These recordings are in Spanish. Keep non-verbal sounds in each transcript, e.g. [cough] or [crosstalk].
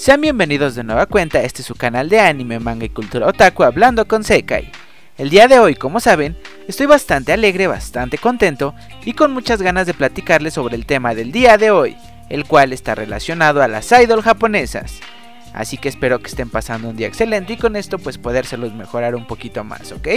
Sean bienvenidos de nueva cuenta, este es su canal de anime, manga y cultura otaku hablando con Sekai. El día de hoy, como saben, estoy bastante alegre, bastante contento y con muchas ganas de platicarles sobre el tema del día de hoy, el cual está relacionado a las idol japonesas. Así que espero que estén pasando un día excelente y con esto pues podérselos mejorar un poquito más, ¿ok?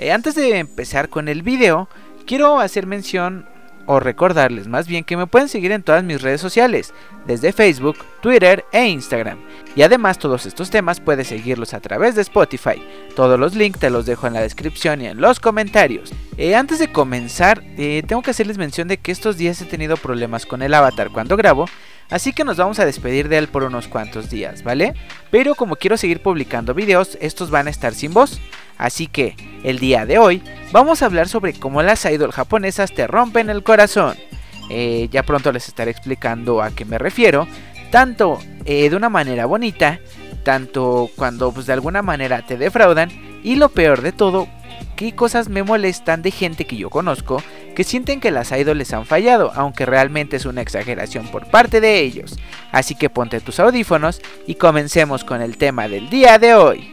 Eh, antes de empezar con el video, quiero hacer mención o recordarles más bien que me pueden seguir en todas mis redes sociales, desde Facebook, Twitter e Instagram. Y además todos estos temas puedes seguirlos a través de Spotify. Todos los links te los dejo en la descripción y en los comentarios. Eh, antes de comenzar, eh, tengo que hacerles mención de que estos días he tenido problemas con el avatar cuando grabo, así que nos vamos a despedir de él por unos cuantos días, ¿vale? Pero como quiero seguir publicando videos, estos van a estar sin voz. Así que, el día de hoy, vamos a hablar sobre cómo las idol japonesas te rompen el corazón. Eh, ya pronto les estaré explicando a qué me refiero, tanto eh, de una manera bonita, tanto cuando pues, de alguna manera te defraudan, y lo peor de todo, qué cosas me molestan de gente que yo conozco que sienten que las idols les han fallado, aunque realmente es una exageración por parte de ellos. Así que ponte tus audífonos y comencemos con el tema del día de hoy.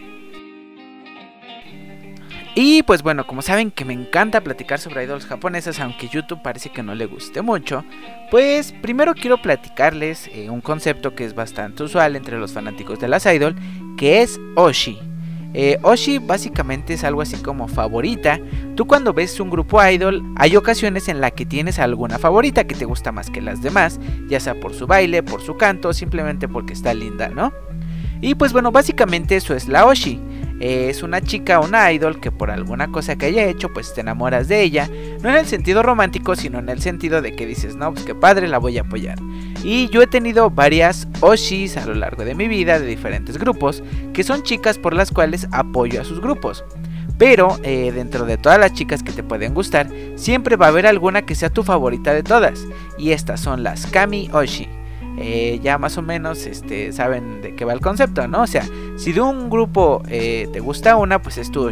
Y pues bueno, como saben que me encanta platicar sobre idols japonesas, aunque YouTube parece que no le guste mucho, pues primero quiero platicarles eh, un concepto que es bastante usual entre los fanáticos de las idol, que es Oshi. Eh, Oshi básicamente es algo así como favorita. Tú cuando ves un grupo idol, hay ocasiones en las que tienes alguna favorita que te gusta más que las demás, ya sea por su baile, por su canto, simplemente porque está linda, ¿no? Y pues bueno, básicamente eso es la Oshi es una chica, una idol que por alguna cosa que haya hecho, pues te enamoras de ella. No en el sentido romántico, sino en el sentido de que dices, no, pues qué padre, la voy a apoyar. Y yo he tenido varias Oshis a lo largo de mi vida de diferentes grupos, que son chicas por las cuales apoyo a sus grupos. Pero eh, dentro de todas las chicas que te pueden gustar, siempre va a haber alguna que sea tu favorita de todas. Y estas son las Kami Oshi. Eh, ya más o menos este, saben de qué va el concepto, ¿no? O sea, si de un grupo eh, te gusta una, pues es tu.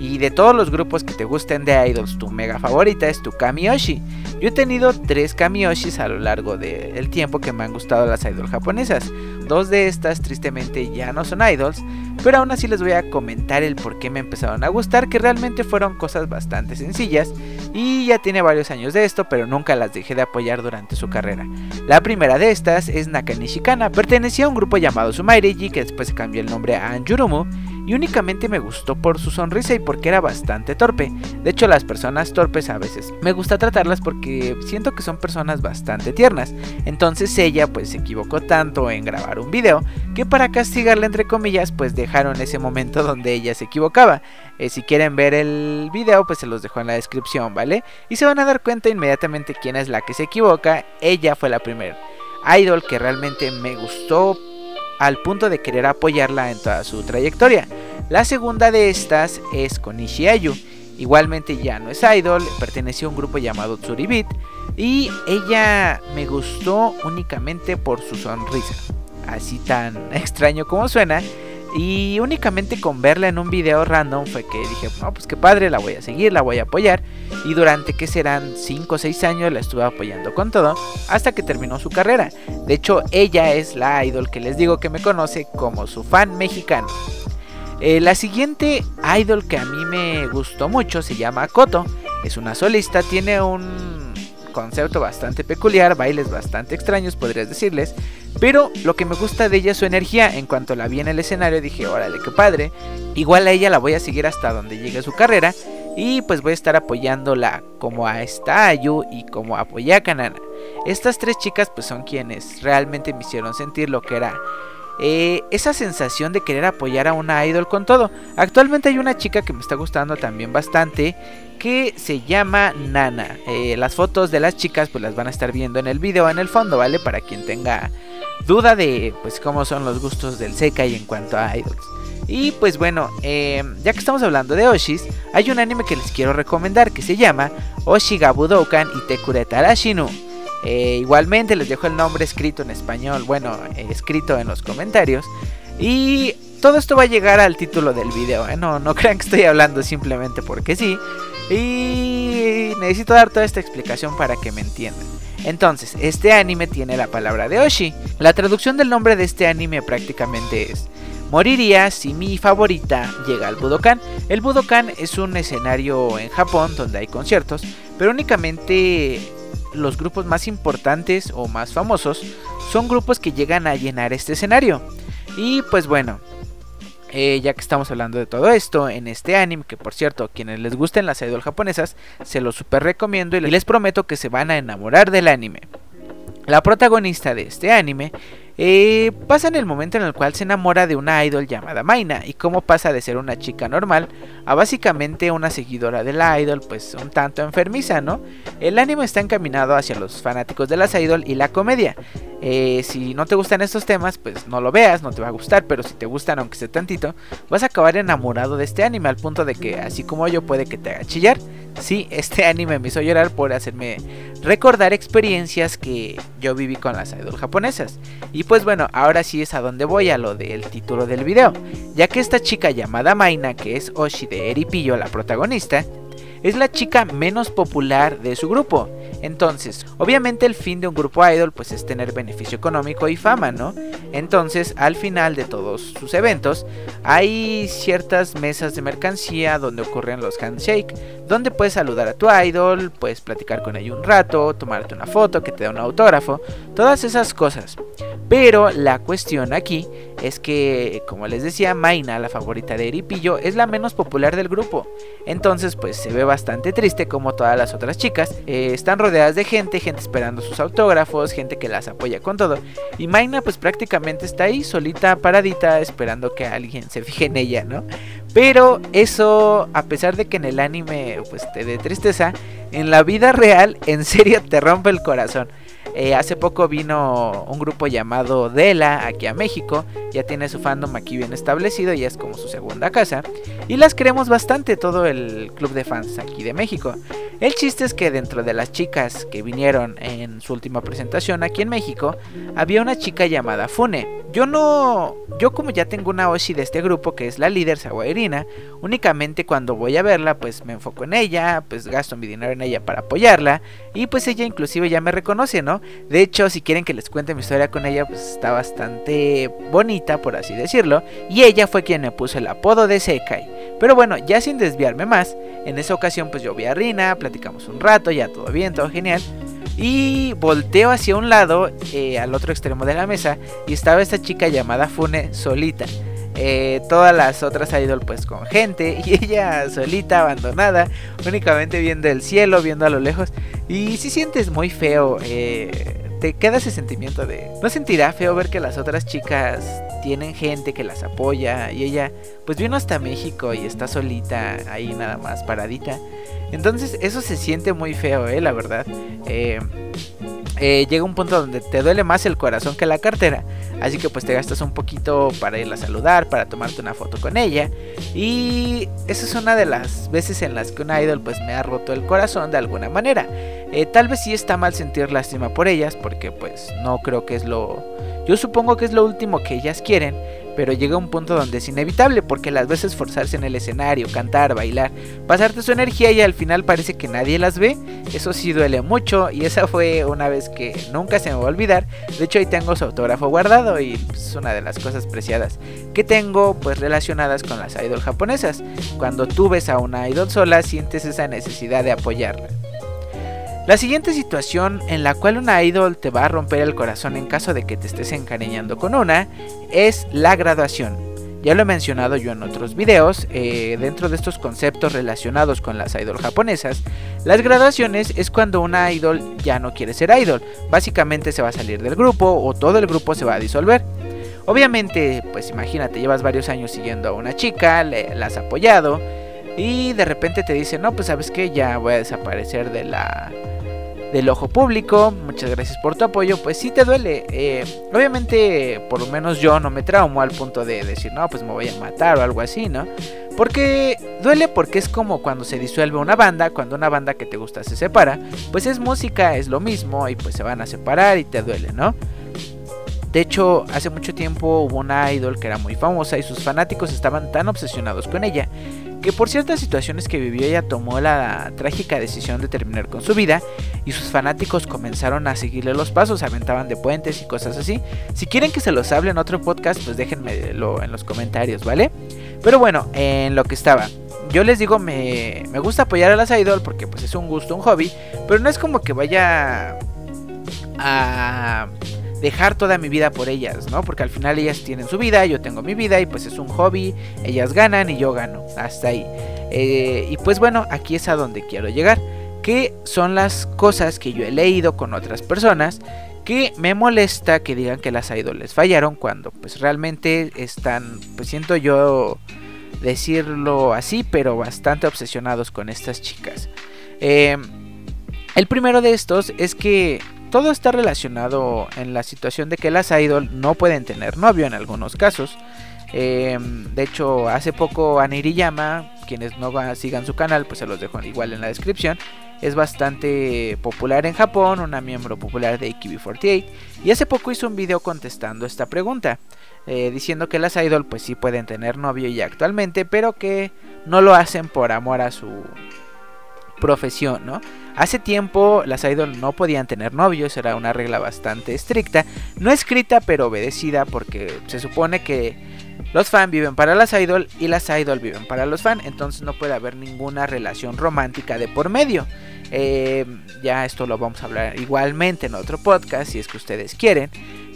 Y de todos los grupos que te gusten de idols, tu mega favorita es tu Kamiyoshi. Yo he tenido tres Kamiyoshis a lo largo del tiempo que me han gustado las idols japonesas. Dos de estas tristemente ya no son idols, pero aún así les voy a comentar el por qué me empezaron a gustar, que realmente fueron cosas bastante sencillas y ya tiene varios años de esto, pero nunca las dejé de apoyar durante su carrera. La primera de estas es Nakanishikana, pertenecía a un grupo llamado Sumaireji que después se cambió el nombre a Anjurumu y únicamente me gustó por su sonrisa y porque era bastante torpe. De hecho, las personas torpes a veces me gusta tratarlas porque siento que son personas bastante tiernas. Entonces ella pues se equivocó tanto en grabar un video que para castigarla entre comillas pues dejaron ese momento donde ella se equivocaba. Eh, si quieren ver el video pues se los dejo en la descripción, ¿vale? Y se van a dar cuenta inmediatamente quién es la que se equivoca. Ella fue la primera idol que realmente me gustó al punto de querer apoyarla en toda su trayectoria. La segunda de estas es Konishi Ayu. Igualmente ya no es idol, perteneció a un grupo llamado Tsuribit y ella me gustó únicamente por su sonrisa. Así tan [laughs] extraño como suena. Y únicamente con verla en un video random fue que dije, no, pues qué padre, la voy a seguir, la voy a apoyar. Y durante que serán 5 o 6 años la estuve apoyando con todo hasta que terminó su carrera. De hecho, ella es la idol que les digo que me conoce como su fan mexicano. Eh, la siguiente idol que a mí me gustó mucho se llama Koto. Es una solista, tiene un concepto bastante peculiar, bailes bastante extraños, podrías decirles. Pero lo que me gusta de ella es su energía. En cuanto la vi en el escenario dije, órale, qué padre. Igual a ella la voy a seguir hasta donde llegue su carrera. Y pues voy a estar apoyándola como a esta Ayu y como apoyé a Kanana. Estas tres chicas pues son quienes realmente me hicieron sentir lo que era eh, esa sensación de querer apoyar a una idol con todo. Actualmente hay una chica que me está gustando también bastante que se llama Nana. Eh, las fotos de las chicas pues las van a estar viendo en el video en el fondo, ¿vale? Para quien tenga duda de pues cómo son los gustos del Sekai en cuanto a idols. Y pues bueno, eh, ya que estamos hablando de Oshis, hay un anime que les quiero recomendar que se llama Oshigabudokan y Tekureta Rashinu. Eh, igualmente les dejo el nombre escrito en español, bueno, eh, escrito en los comentarios. Y todo esto va a llegar al título del video, ¿eh? no, no [laughs] crean que estoy hablando simplemente porque sí. Y necesito dar toda esta explicación para que me entiendan. Entonces, este anime tiene la palabra de Oshi. La traducción del nombre de este anime prácticamente es Moriría si mi favorita llega al Budokan. El Budokan es un escenario en Japón donde hay conciertos, pero únicamente los grupos más importantes o más famosos son grupos que llegan a llenar este escenario. Y pues bueno, eh, ya que estamos hablando de todo esto en este anime, que por cierto, quienes les gusten las idol japonesas, se lo super recomiendo y les prometo que se van a enamorar del anime. La protagonista de este anime eh, pasa en el momento en el cual se enamora de una idol llamada Maina y cómo pasa de ser una chica normal a básicamente una seguidora de la idol pues un tanto enfermiza, ¿no? El anime está encaminado hacia los fanáticos de las idol y la comedia. Eh, si no te gustan estos temas, pues no lo veas, no te va a gustar, pero si te gustan aunque sea tantito, vas a acabar enamorado de este anime al punto de que así como yo puede que te haga chillar. Sí, este anime me hizo llorar por hacerme recordar experiencias que yo viví con las idol japonesas. Y pues bueno, ahora sí es a donde voy a lo del título del video, ya que esta chica llamada Maina, que es Oshi de Eripillo, la protagonista, es la chica menos popular de su grupo. Entonces, obviamente el fin de un grupo idol pues es tener beneficio económico y fama, ¿no? Entonces, al final de todos sus eventos, hay ciertas mesas de mercancía donde ocurren los handshake, donde puedes saludar a tu idol, puedes platicar con ella un rato, tomarte una foto, que te dé un autógrafo, todas esas cosas. Pero la cuestión aquí es que, como les decía, Maina, la favorita de Eripillo, es la menos popular del grupo. Entonces, pues se ve bastante triste como todas las otras chicas. Eh, están rodeadas de gente, gente esperando sus autógrafos, gente que las apoya con todo. Y Maina, pues prácticamente está ahí, solita, paradita, esperando que alguien se fije en ella, ¿no? Pero eso, a pesar de que en el anime, pues te dé tristeza, en la vida real, en serio te rompe el corazón. Eh, hace poco vino un grupo llamado Dela aquí a México. Ya tiene su fandom aquí bien establecido, y es como su segunda casa. Y las queremos bastante, todo el club de fans aquí de México. El chiste es que dentro de las chicas que vinieron en su última presentación aquí en México, había una chica llamada Fune. Yo no. Yo, como ya tengo una Oshi de este grupo, que es la líder Sawairina, únicamente cuando voy a verla, pues me enfoco en ella, pues gasto mi dinero en ella para apoyarla. Y pues ella inclusive ya me reconoce, ¿no? De hecho, si quieren que les cuente mi historia con ella, pues está bastante bonita, por así decirlo. Y ella fue quien me puso el apodo de Sekai. Pero bueno, ya sin desviarme más, en esa ocasión pues yo vi a Rina, platicamos un rato, ya todo bien, todo genial. Y volteo hacia un lado, eh, al otro extremo de la mesa, y estaba esta chica llamada Fune solita. Eh, todas las otras idol pues con gente [laughs] y ella solita, abandonada, únicamente viendo el cielo, viendo a lo lejos. Y si sientes muy feo, eh, te queda ese sentimiento de... ¿No sentirá feo ver que las otras chicas tienen gente que las apoya y ella pues vino hasta México y está solita ahí nada más paradita? Entonces eso se siente muy feo, eh, la verdad. Eh, eh, llega un punto donde te duele más el corazón que la cartera. Así que pues te gastas un poquito para irla a saludar, para tomarte una foto con ella. Y esa es una de las veces en las que un idol pues me ha roto el corazón de alguna manera. Eh, tal vez sí está mal sentir lástima por ellas, porque pues no creo que es lo... Yo supongo que es lo último que ellas quieren, pero llega un punto donde es inevitable porque las ves esforzarse en el escenario, cantar, bailar, pasarte su energía y al final parece que nadie las ve. Eso sí duele mucho y esa fue una vez que nunca se me va a olvidar. De hecho ahí tengo su autógrafo guardado y es una de las cosas preciadas que tengo pues relacionadas con las idol japonesas. Cuando tú ves a una idol sola sientes esa necesidad de apoyarla. La siguiente situación en la cual una idol te va a romper el corazón en caso de que te estés encariñando con una es la graduación. Ya lo he mencionado yo en otros videos, eh, dentro de estos conceptos relacionados con las idol japonesas, las graduaciones es cuando una idol ya no quiere ser idol, básicamente se va a salir del grupo o todo el grupo se va a disolver. Obviamente, pues imagínate, llevas varios años siguiendo a una chica, la has apoyado y de repente te dice, no, pues sabes que ya voy a desaparecer de la del ojo público. Muchas gracias por tu apoyo. Pues sí te duele. Eh, obviamente, por lo menos yo no me traumo al punto de decir, no, pues me voy a matar o algo así, ¿no? Porque duele porque es como cuando se disuelve una banda, cuando una banda que te gusta se separa, pues es música, es lo mismo y pues se van a separar y te duele, ¿no? De hecho, hace mucho tiempo hubo una idol que era muy famosa y sus fanáticos estaban tan obsesionados con ella que por ciertas situaciones que vivió ella tomó la trágica decisión de terminar con su vida y sus fanáticos comenzaron a seguirle los pasos, aventaban de puentes y cosas así. Si quieren que se los hable en otro podcast, pues déjenmelo en los comentarios, ¿vale? Pero bueno, en lo que estaba. Yo les digo, me, me gusta apoyar a las idol porque pues es un gusto, un hobby, pero no es como que vaya a dejar toda mi vida por ellas, ¿no? Porque al final ellas tienen su vida, yo tengo mi vida y pues es un hobby, ellas ganan y yo gano, hasta ahí. Eh, y pues bueno, aquí es a donde quiero llegar, que son las cosas que yo he leído con otras personas que me molesta que digan que las idols fallaron cuando pues realmente están, pues siento yo decirlo así, pero bastante obsesionados con estas chicas. Eh, el primero de estos es que todo está relacionado en la situación de que las idol no pueden tener novio en algunos casos. Em, de hecho, hace poco Aniriyama, quienes no sigan su canal, pues se los dejo igual en la descripción. Es bastante popular en Japón, una miembro popular de AKB48. Y hace poco hizo un video contestando esta pregunta. Eh, diciendo que las idol pues sí pueden tener novio ya actualmente, pero que no lo hacen por amor a su profesión, ¿no? Hace tiempo las idol no podían tener novios, era una regla bastante estricta, no escrita pero obedecida porque se supone que los fans viven para las idol y las idol viven para los fans, entonces no puede haber ninguna relación romántica de por medio. Eh, ya esto lo vamos a hablar igualmente en otro podcast si es que ustedes quieren.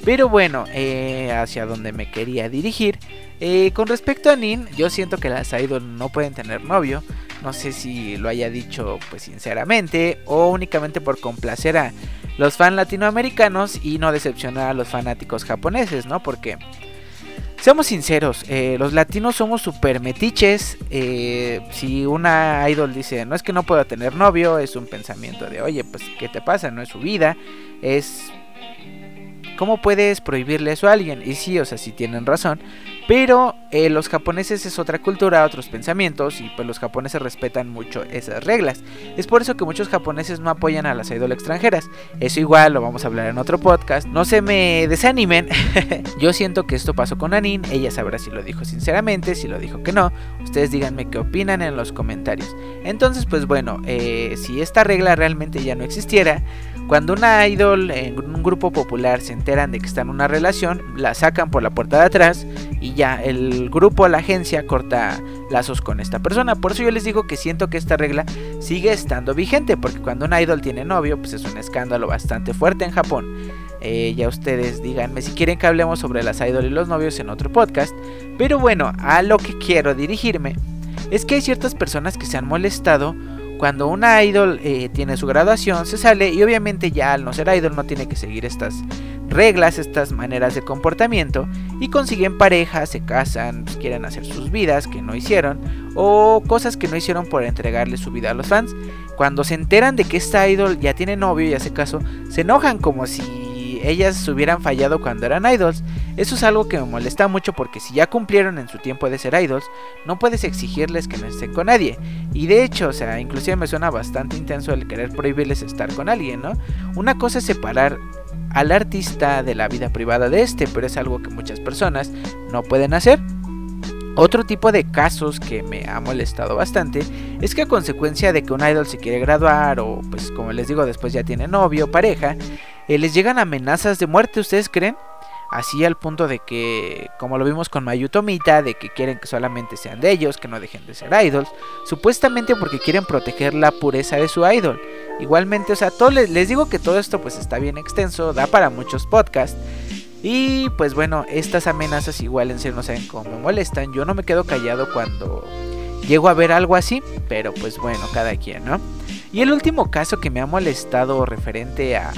Pero bueno, eh, hacia donde me quería dirigir. Eh, con respecto a Nin, yo siento que las idol no pueden tener novio. No sé si lo haya dicho pues sinceramente o únicamente por complacer a los fans latinoamericanos y no decepcionar a los fanáticos japoneses, ¿no? Porque Seamos sinceros, eh, los latinos somos super metiches. Si una idol dice, no es que no pueda tener novio, es un pensamiento de, oye, pues, ¿qué te pasa? No es su vida. Es ¿Cómo puedes prohibirle eso a alguien? Y sí, o sea, sí tienen razón. Pero eh, los japoneses es otra cultura, otros pensamientos y pues los japoneses respetan mucho esas reglas. Es por eso que muchos japoneses no apoyan a las idols extranjeras. Eso igual lo vamos a hablar en otro podcast. No se me desanimen. [laughs] Yo siento que esto pasó con Anin. Ella sabrá si lo dijo sinceramente, si lo dijo que no. Ustedes díganme qué opinan en los comentarios. Entonces, pues bueno, eh, si esta regla realmente ya no existiera, cuando una idol en un grupo popular se enteran de que está en una relación, la sacan por la puerta de atrás y ya el grupo, la agencia corta lazos con esta persona. Por eso yo les digo que siento que esta regla sigue estando vigente, porque cuando una idol tiene novio, pues es un escándalo bastante fuerte en Japón. Eh, ya ustedes díganme si quieren que hablemos sobre las idols y los novios en otro podcast. Pero bueno, a lo que quiero dirigirme es que hay ciertas personas que se han molestado cuando una idol eh, tiene su graduación, se sale y obviamente ya al no ser idol no tiene que seguir estas reglas, estas maneras de comportamiento y consiguen pareja, se casan, pues, quieren hacer sus vidas que no hicieron o cosas que no hicieron por entregarle su vida a los fans. Cuando se enteran de que esta idol ya tiene novio y hace caso, se enojan como si ellas hubieran fallado cuando eran idols. Eso es algo que me molesta mucho porque si ya cumplieron en su tiempo de ser idols, no puedes exigirles que no estén con nadie. Y de hecho, o sea, inclusive me suena bastante intenso el querer prohibirles estar con alguien, ¿no? Una cosa es separar al artista de la vida privada de este, pero es algo que muchas personas no pueden hacer. Otro tipo de casos que me ha molestado bastante es que a consecuencia de que un idol se quiere graduar o pues como les digo después ya tiene novio, pareja, eh, les llegan amenazas de muerte, ¿ustedes creen? Así al punto de que, como lo vimos con Mayu Tomita, de que quieren que solamente sean de ellos, que no dejen de ser idols, supuestamente porque quieren proteger la pureza de su idol. Igualmente, o sea, todo, les, digo que todo esto pues está bien extenso, da para muchos podcasts. Y pues bueno, estas amenazas igual en serio no saben cómo me molestan. Yo no me quedo callado cuando llego a ver algo así, pero pues bueno, cada quien, ¿no? Y el último caso que me ha molestado referente a,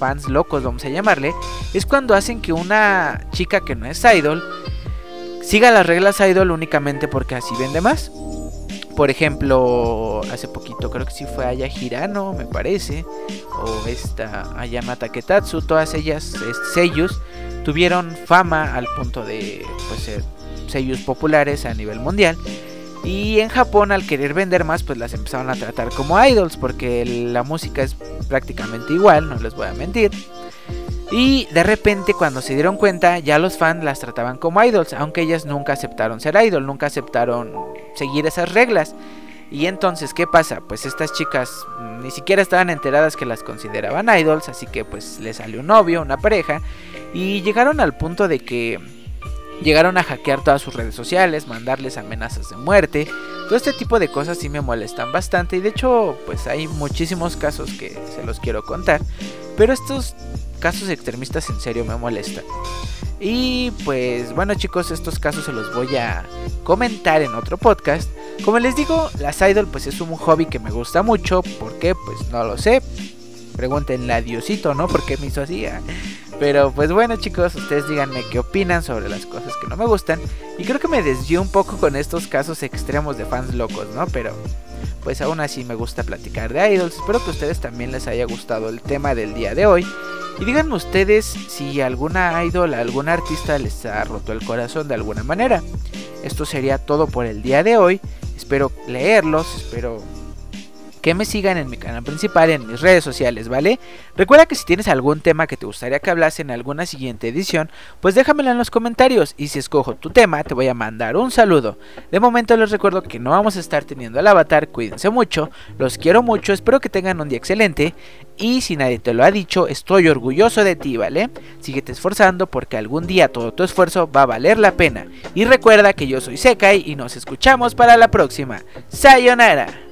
fans locos, vamos a llamarle, es cuando hacen que una chica que no es idol siga las reglas idol únicamente porque así vende más. Por ejemplo, hace poquito creo que sí fue Aya Hirano, me parece, o esta Ayana Taketatsu, todas ellas sellos tuvieron fama al punto de pues, ser sellos populares a nivel mundial. Y en Japón al querer vender más pues las empezaron a tratar como idols porque la música es prácticamente igual, no les voy a mentir. Y de repente cuando se dieron cuenta ya los fans las trataban como idols, aunque ellas nunca aceptaron ser idol, nunca aceptaron seguir esas reglas. Y entonces, ¿qué pasa? Pues estas chicas ni siquiera estaban enteradas que las consideraban idols, así que pues les salió un novio, una pareja, y llegaron al punto de que llegaron a hackear todas sus redes sociales, mandarles amenazas de muerte. Todo este tipo de cosas sí me molestan bastante y de hecho pues hay muchísimos casos que se los quiero contar, pero estos casos extremistas en serio me molestan. Y pues bueno chicos, estos casos se los voy a comentar en otro podcast. Como les digo, las idol pues es un hobby que me gusta mucho. ¿Por qué? Pues no lo sé. Pregúntenle a Diosito, ¿no? ¿Por qué me hizo así? Pero pues bueno chicos, ustedes díganme qué opinan sobre las cosas que no me gustan. Y creo que me desvió un poco con estos casos extremos de fans locos, ¿no? Pero pues aún así me gusta platicar de idols. Espero que a ustedes también les haya gustado el tema del día de hoy. Y díganme ustedes si alguna idol, algún artista les ha roto el corazón de alguna manera. Esto sería todo por el día de hoy. Espero leerlos, espero que me sigan en mi canal principal, en mis redes sociales, ¿vale? Recuerda que si tienes algún tema que te gustaría que hablase en alguna siguiente edición, pues déjamelo en los comentarios y si escojo tu tema te voy a mandar un saludo. De momento les recuerdo que no vamos a estar teniendo el avatar, cuídense mucho, los quiero mucho, espero que tengan un día excelente y si nadie te lo ha dicho, estoy orgulloso de ti, ¿vale? Síguete esforzando porque algún día todo tu esfuerzo va a valer la pena. Y recuerda que yo soy Sekai y nos escuchamos para la próxima. Sayonara.